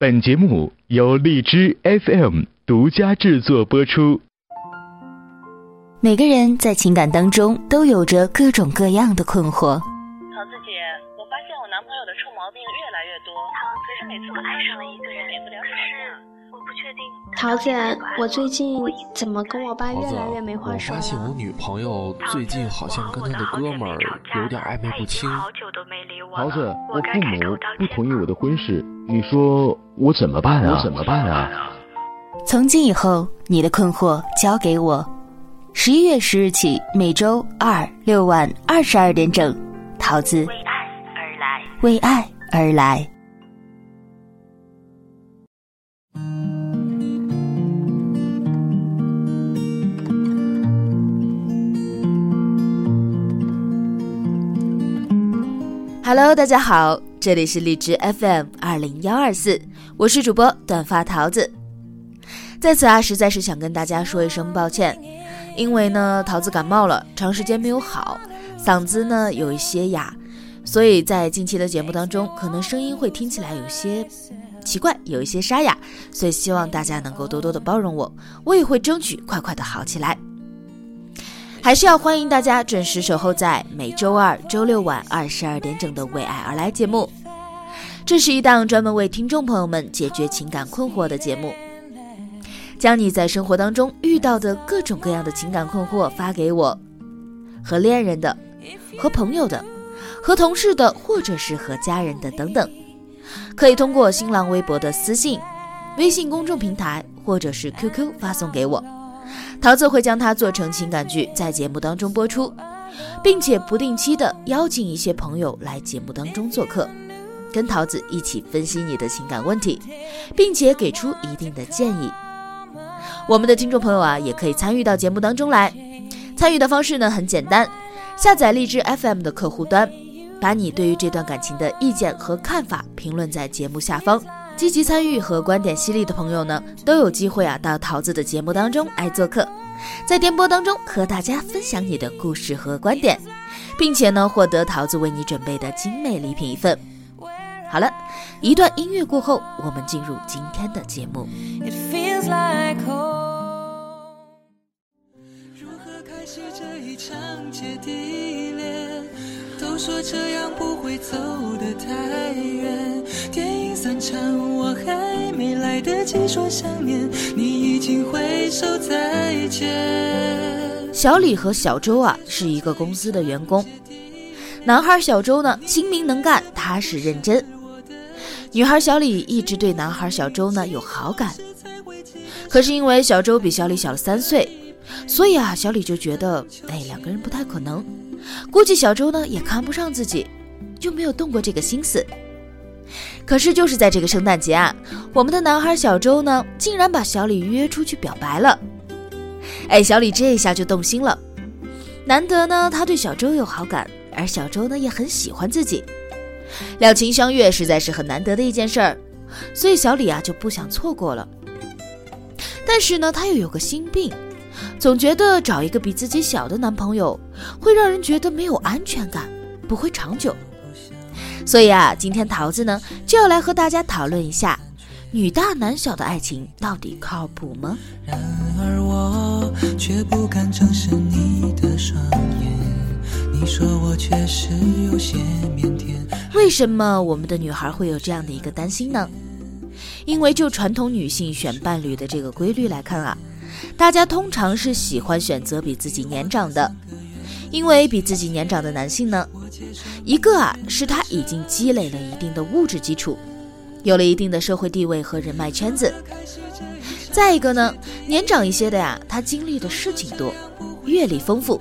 本节目由荔枝 FM 独家制作播出。每个人在情感当中都有着各种各样的困惑。桃子姐，我发现我男朋友的臭毛病越来越多，可是每次我爱上了一个人，免不了吵架。桃子，我最近怎么跟我爸越来越没话说了？我发现我女朋友最近好像跟她的哥们儿有点暧昧不清。桃子，我父母不同意我的婚事，你说我怎么办啊？我怎么办啊？从今以后，你的困惑交给我。十一月十日起，每周二六晚二十二点整，桃子为爱而来，为爱而来。Hello，大家好，这里是荔枝 FM 二零幺二四，我是主播短发桃子。在此啊，实在是想跟大家说一声抱歉，因为呢，桃子感冒了，长时间没有好，嗓子呢有一些哑，所以在近期的节目当中，可能声音会听起来有些奇怪，有一些沙哑，所以希望大家能够多多的包容我，我也会争取快快的好起来。还是要欢迎大家准时守候在每周二、周六晚二十二点整的《为爱而来》节目。这是一档专门为听众朋友们解决情感困惑的节目，将你在生活当中遇到的各种各样的情感困惑发给我，和恋人的、和朋友的、和同事的，或者是和家人的等等，可以通过新浪微博的私信、微信公众平台或者是 QQ 发送给我。桃子会将它做成情感剧，在节目当中播出，并且不定期的邀请一些朋友来节目当中做客，跟桃子一起分析你的情感问题，并且给出一定的建议。我们的听众朋友啊，也可以参与到节目当中来。参与的方式呢很简单，下载荔枝 FM 的客户端，把你对于这段感情的意见和看法评论在节目下方。积极参与和观点犀利的朋友呢，都有机会啊到桃子的节目当中来做客，在电波当中和大家分享你的故事和观点，并且呢获得桃子为你准备的精美礼品一份。好了，一段音乐过后，我们进入今天的节目。如何开始这一场姐弟恋？都说这样不会走得太远。散场，我还没来得及说想念，你已经挥手再见。小李和小周啊是一个公司的员工，男孩小周呢精明能干，踏实认真。女孩小李一直对男孩小周呢有好感，可是因为小周比小李小了三岁，所以啊小李就觉得哎两个人不太可能，估计小周呢也看不上自己，就没有动过这个心思。可是就是在这个圣诞节啊，我们的男孩小周呢，竟然把小李约出去表白了。哎，小李这一下就动心了。难得呢，他对小周有好感，而小周呢也很喜欢自己，两情相悦实在是很难得的一件事儿，所以小李啊就不想错过了。但是呢，他又有个心病，总觉得找一个比自己小的男朋友，会让人觉得没有安全感，不会长久。所以啊，今天桃子呢就要来和大家讨论一下，女大男小的爱情到底靠谱吗？然而我却不敢正视你的双眼，你说我确实有些腼腆。为什么我们的女孩会有这样的一个担心呢？因为就传统女性选伴侣的这个规律来看啊，大家通常是喜欢选择比自己年长的。因为比自己年长的男性呢，一个啊是他已经积累了一定的物质基础，有了一定的社会地位和人脉圈子；再一个呢，年长一些的呀，他经历的事情多，阅历丰富，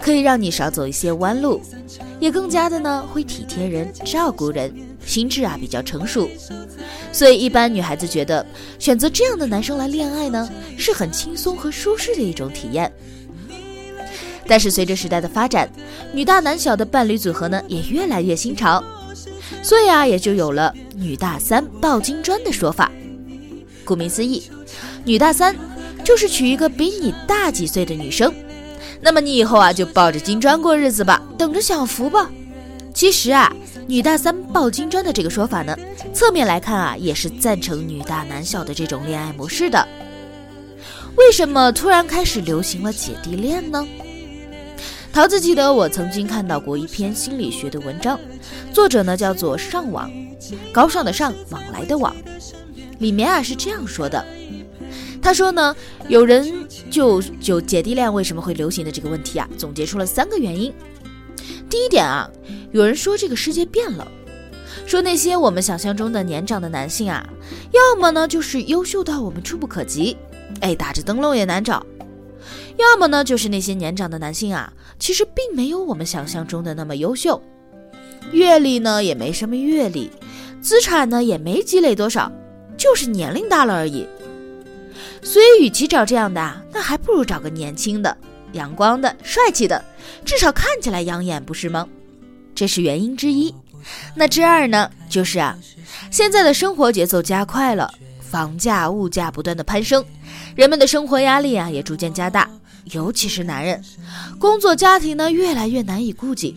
可以让你少走一些弯路，也更加的呢会体贴人、照顾人，心智啊比较成熟。所以一般女孩子觉得选择这样的男生来恋爱呢，是很轻松和舒适的一种体验。但是随着时代的发展，女大男小的伴侣组合呢也越来越新潮，所以啊也就有了“女大三抱金砖”的说法。顾名思义，女大三就是娶一个比你大几岁的女生，那么你以后啊就抱着金砖过日子吧，等着享福吧。其实啊，女大三抱金砖的这个说法呢，侧面来看啊，也是赞成女大男小的这种恋爱模式的。为什么突然开始流行了姐弟恋呢？桃子记得我曾经看到过一篇心理学的文章，作者呢叫做上网，高尚的上，往来的往，里面啊是这样说的。他说呢，有人就就姐弟恋为什么会流行的这个问题啊，总结出了三个原因。第一点啊，有人说这个世界变了，说那些我们想象中的年长的男性啊，要么呢就是优秀到我们触不可及，哎，打着灯笼也难找；要么呢就是那些年长的男性啊，其实并没有我们想象中的那么优秀，阅历呢也没什么阅历，资产呢也没积累多少，就是年龄大了而已。所以，与其找这样的啊，那还不如找个年轻的、阳光的、帅气的，至少看起来养眼，不是吗？这是原因之一。那之二呢？就是啊，现在的生活节奏加快了，房价、物价不断的攀升，人们的生活压力啊也逐渐加大，尤其是男人，工作家庭呢越来越难以顾及，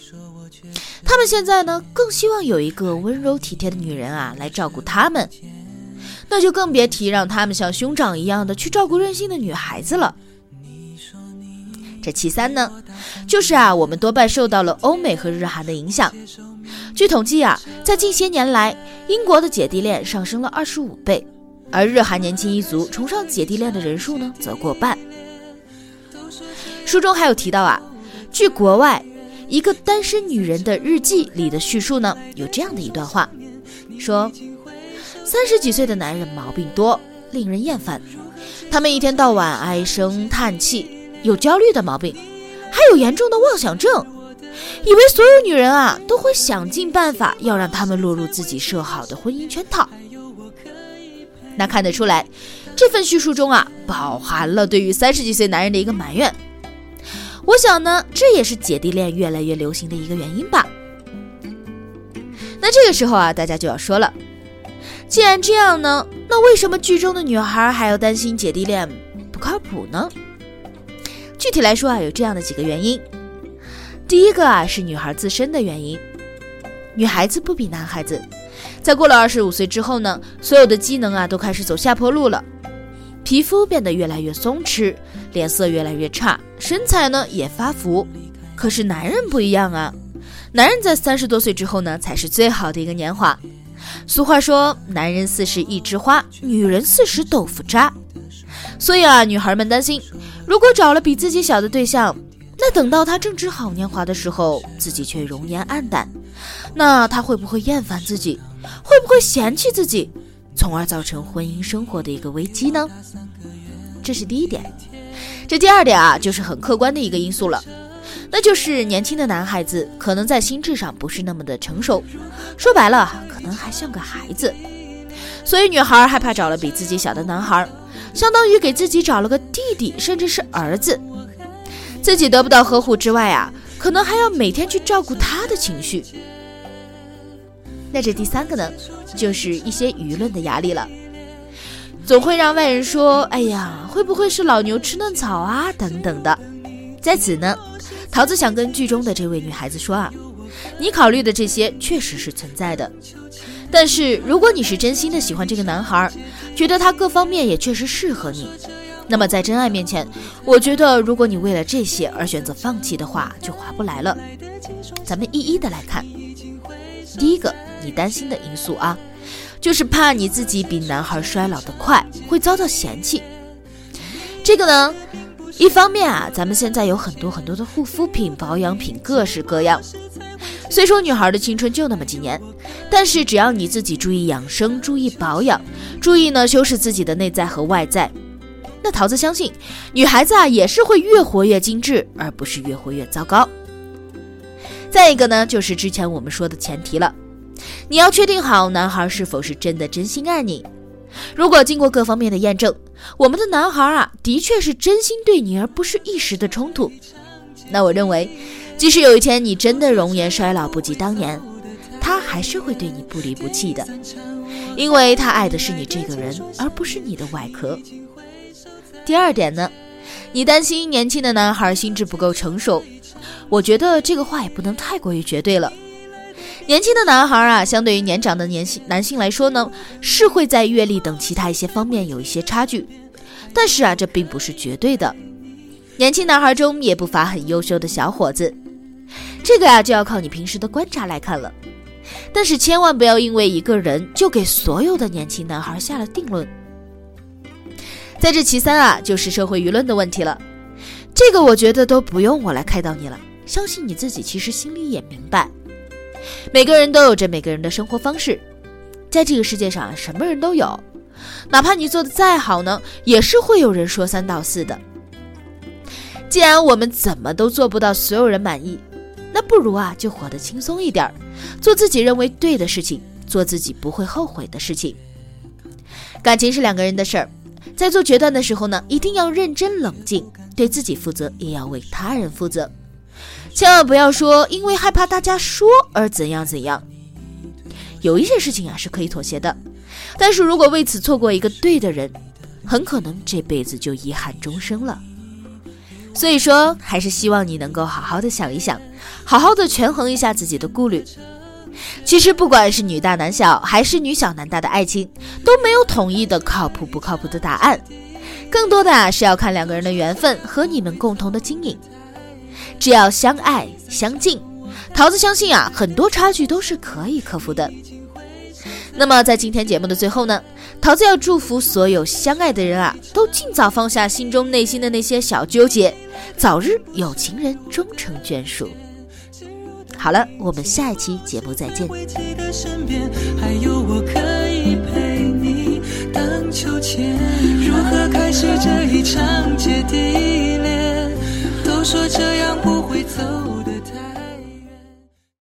他们现在呢更希望有一个温柔体贴的女人啊来照顾他们。那就更别提让他们像兄长一样的去照顾任性的女孩子了。这其三呢，就是啊，我们多半受到了欧美和日韩的影响。据统计啊，在近些年来，英国的姐弟恋上升了二十五倍，而日韩年轻一族崇尚姐弟恋的人数呢，则过半。书中还有提到啊，据国外一个单身女人的日记里的叙述呢，有这样的一段话，说。三十几岁的男人毛病多，令人厌烦。他们一天到晚唉声叹气，有焦虑的毛病，还有严重的妄想症，以为所有女人啊都会想尽办法要让他们落入自己设好的婚姻圈套。那看得出来，这份叙述中啊饱含了对于三十几岁男人的一个埋怨。我想呢，这也是姐弟恋越来越流行的一个原因吧。那这个时候啊，大家就要说了。既然这样呢，那为什么剧中的女孩还要担心姐弟恋不靠谱呢？具体来说啊，有这样的几个原因。第一个啊，是女孩自身的原因。女孩子不比男孩子，在过了二十五岁之后呢，所有的机能啊都开始走下坡路了，皮肤变得越来越松弛，脸色越来越差，身材呢也发福。可是男人不一样啊，男人在三十多岁之后呢，才是最好的一个年华。俗话说，男人四十一枝花，女人四十豆腐渣。所以啊，女孩们担心，如果找了比自己小的对象，那等到他正值好年华的时候，自己却容颜暗淡，那他会不会厌烦自己？会不会嫌弃自己？从而造成婚姻生活的一个危机呢？这是第一点。这第二点啊，就是很客观的一个因素了。那就是年轻的男孩子可能在心智上不是那么的成熟，说白了，可能还像个孩子，所以女孩害怕找了比自己小的男孩，相当于给自己找了个弟弟，甚至是儿子，自己得不到呵护之外啊，可能还要每天去照顾他的情绪。那这第三个呢，就是一些舆论的压力了，总会让外人说，哎呀，会不会是老牛吃嫩草啊，等等的，在此呢。桃子想跟剧中的这位女孩子说啊，你考虑的这些确实是存在的，但是如果你是真心的喜欢这个男孩，觉得他各方面也确实适合你，那么在真爱面前，我觉得如果你为了这些而选择放弃的话，就划不来了。咱们一一的来看，第一个你担心的因素啊，就是怕你自己比男孩衰老的快，会遭到嫌弃。这个呢？一方面啊，咱们现在有很多很多的护肤品、保养品，各式各样。虽说女孩的青春就那么几年，但是只要你自己注意养生、注意保养、注意呢修饰自己的内在和外在，那桃子相信，女孩子啊也是会越活越精致，而不是越活越糟糕。再一个呢，就是之前我们说的前提了，你要确定好男孩是否是真的真心爱你。如果经过各方面的验证，我们的男孩啊，的确是真心对你，而不是一时的冲突。那我认为，即使有一天你真的容颜衰老不及当年，他还是会对你不离不弃的，因为他爱的是你这个人，而不是你的外壳。第二点呢，你担心年轻的男孩心智不够成熟，我觉得这个话也不能太过于绝对了。年轻的男孩啊，相对于年长的年性男性来说呢，是会在阅历等其他一些方面有一些差距。但是啊，这并不是绝对的。年轻男孩中也不乏很优秀的小伙子，这个呀就要靠你平时的观察来看了。但是千万不要因为一个人就给所有的年轻男孩下了定论。在这其三啊，就是社会舆论的问题了。这个我觉得都不用我来开导你了，相信你自己其实心里也明白。每个人都有着每个人的生活方式，在这个世界上什么人都有。哪怕你做的再好呢，也是会有人说三道四的。既然我们怎么都做不到所有人满意，那不如啊就活得轻松一点，做自己认为对的事情，做自己不会后悔的事情。感情是两个人的事儿，在做决断的时候呢，一定要认真冷静，对自己负责，也要为他人负责。千万不要说因为害怕大家说而怎样怎样。有一些事情啊是可以妥协的。但是如果为此错过一个对的人，很可能这辈子就遗憾终生了。所以说，还是希望你能够好好的想一想，好好的权衡一下自己的顾虑。其实，不管是女大男小还是女小男大的爱情，都没有统一的靠谱不靠谱的答案，更多的啊是要看两个人的缘分和你们共同的经营。只要相爱相敬，桃子相信啊，很多差距都是可以克服的。那么，在今天节目的最后呢，桃子要祝福所有相爱的人啊，都尽早放下心中内心的那些小纠结，早日有情人终成眷属。好了，我们下一期节目再见。如何开始这一场姐弟恋？都说这样不会走。